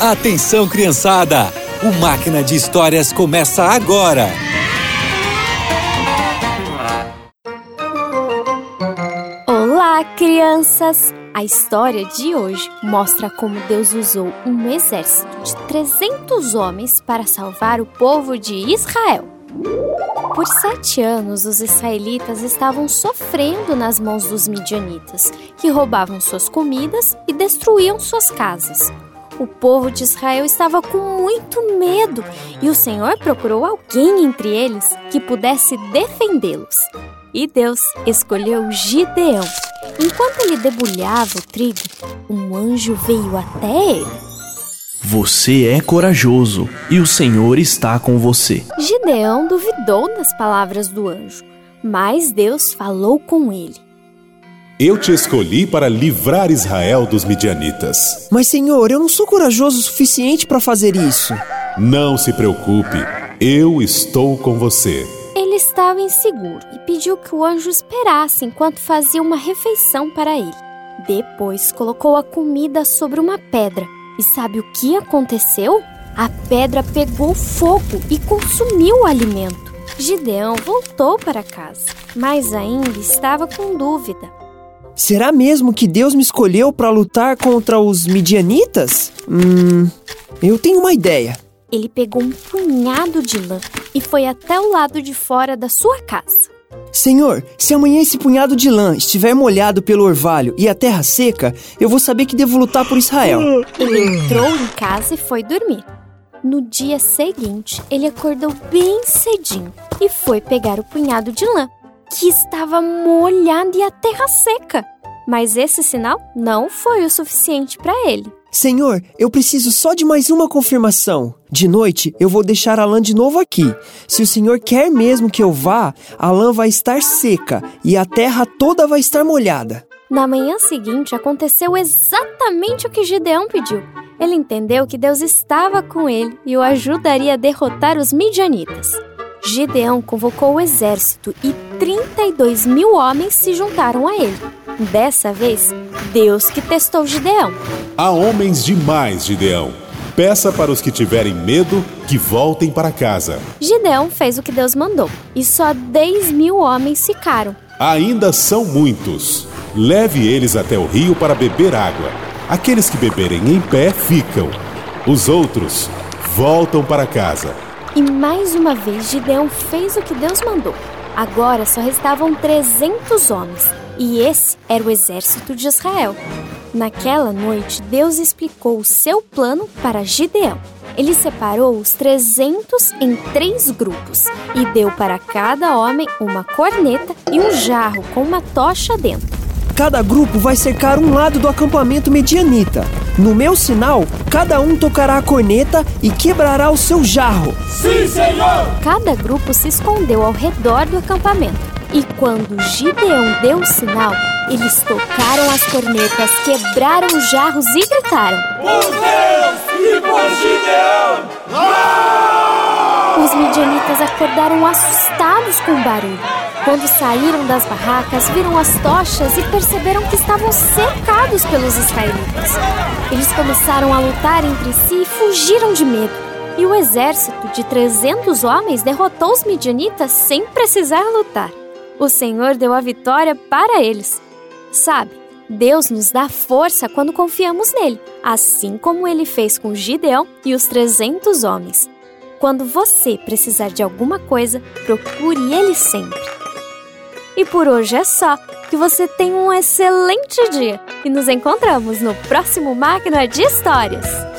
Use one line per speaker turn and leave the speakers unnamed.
Atenção, criançada! O Máquina de Histórias começa agora!
Olá, crianças! A história de hoje mostra como Deus usou um exército de 300 homens para salvar o povo de Israel. Por sete anos, os israelitas estavam sofrendo nas mãos dos midianitas, que roubavam suas comidas e destruíam suas casas. O povo de Israel estava com muito medo e o Senhor procurou alguém entre eles que pudesse defendê-los. E Deus escolheu Gideão. Enquanto ele debulhava o trigo, um anjo veio até ele.
Você é corajoso e o Senhor está com você.
Gideão duvidou das palavras do anjo, mas Deus falou com ele.
Eu te escolhi para livrar Israel dos midianitas.
Mas, Senhor, eu não sou corajoso o suficiente para fazer isso.
Não se preocupe, eu estou com você.
Ele estava inseguro e pediu que o anjo esperasse enquanto fazia uma refeição para ele. Depois colocou a comida sobre uma pedra. E sabe o que aconteceu? A pedra pegou fogo e consumiu o alimento. Gideão voltou para casa, mas ainda estava com dúvida.
Será mesmo que Deus me escolheu para lutar contra os midianitas? Hum, eu tenho uma ideia.
Ele pegou um punhado de lã e foi até o lado de fora da sua casa.
Senhor, se amanhã esse punhado de lã estiver molhado pelo orvalho e a terra seca, eu vou saber que devo lutar por Israel.
Ele entrou em casa e foi dormir. No dia seguinte, ele acordou bem cedinho e foi pegar o punhado de lã que estava molhado e a terra seca. Mas esse sinal não foi o suficiente para ele.
Senhor, eu preciso só de mais uma confirmação. De noite eu vou deixar a lã de novo aqui. Se o Senhor quer mesmo que eu vá, a lã vai estar seca e a terra toda vai estar molhada.
Na manhã seguinte aconteceu exatamente o que Gideão pediu. Ele entendeu que Deus estava com ele e o ajudaria a derrotar os midianitas. Gideão convocou o exército e 32 mil homens se juntaram a ele. Dessa vez, Deus que testou Gideão.
Há homens demais, Gideão. Peça para os que tiverem medo que voltem para casa.
Gideão fez o que Deus mandou e só 10 mil homens ficaram.
Ainda são muitos. Leve eles até o rio para beber água. Aqueles que beberem em pé ficam. Os outros voltam para casa.
E mais uma vez Gideão fez o que Deus mandou. Agora só restavam 300 homens, e esse era o exército de Israel. Naquela noite, Deus explicou o seu plano para Gideão. Ele separou os 300 em três grupos e deu para cada homem uma corneta e um jarro com uma tocha dentro.
Cada grupo vai cercar um lado do acampamento medianita. No meu sinal, cada um tocará a corneta e quebrará o seu jarro.
Sim, Senhor!
Cada grupo se escondeu ao redor do acampamento. E quando Gideão deu o sinal, eles tocaram as cornetas, quebraram os jarros e gritaram:
Por Deus e por Gideão! Ah!
Os midianitas acordaram assustados com o barulho. Quando saíram das barracas, viram as tochas e perceberam que estavam cercados pelos israelitas. Eles começaram a lutar entre si e fugiram de medo. E o exército de 300 homens derrotou os midianitas sem precisar lutar. O Senhor deu a vitória para eles. Sabe, Deus nos dá força quando confiamos nele, assim como ele fez com Gideão e os 300 homens. Quando você precisar de alguma coisa, procure ele sempre. E por hoje é só. Que você tenha um excelente dia e nos encontramos no próximo Máquina de Histórias.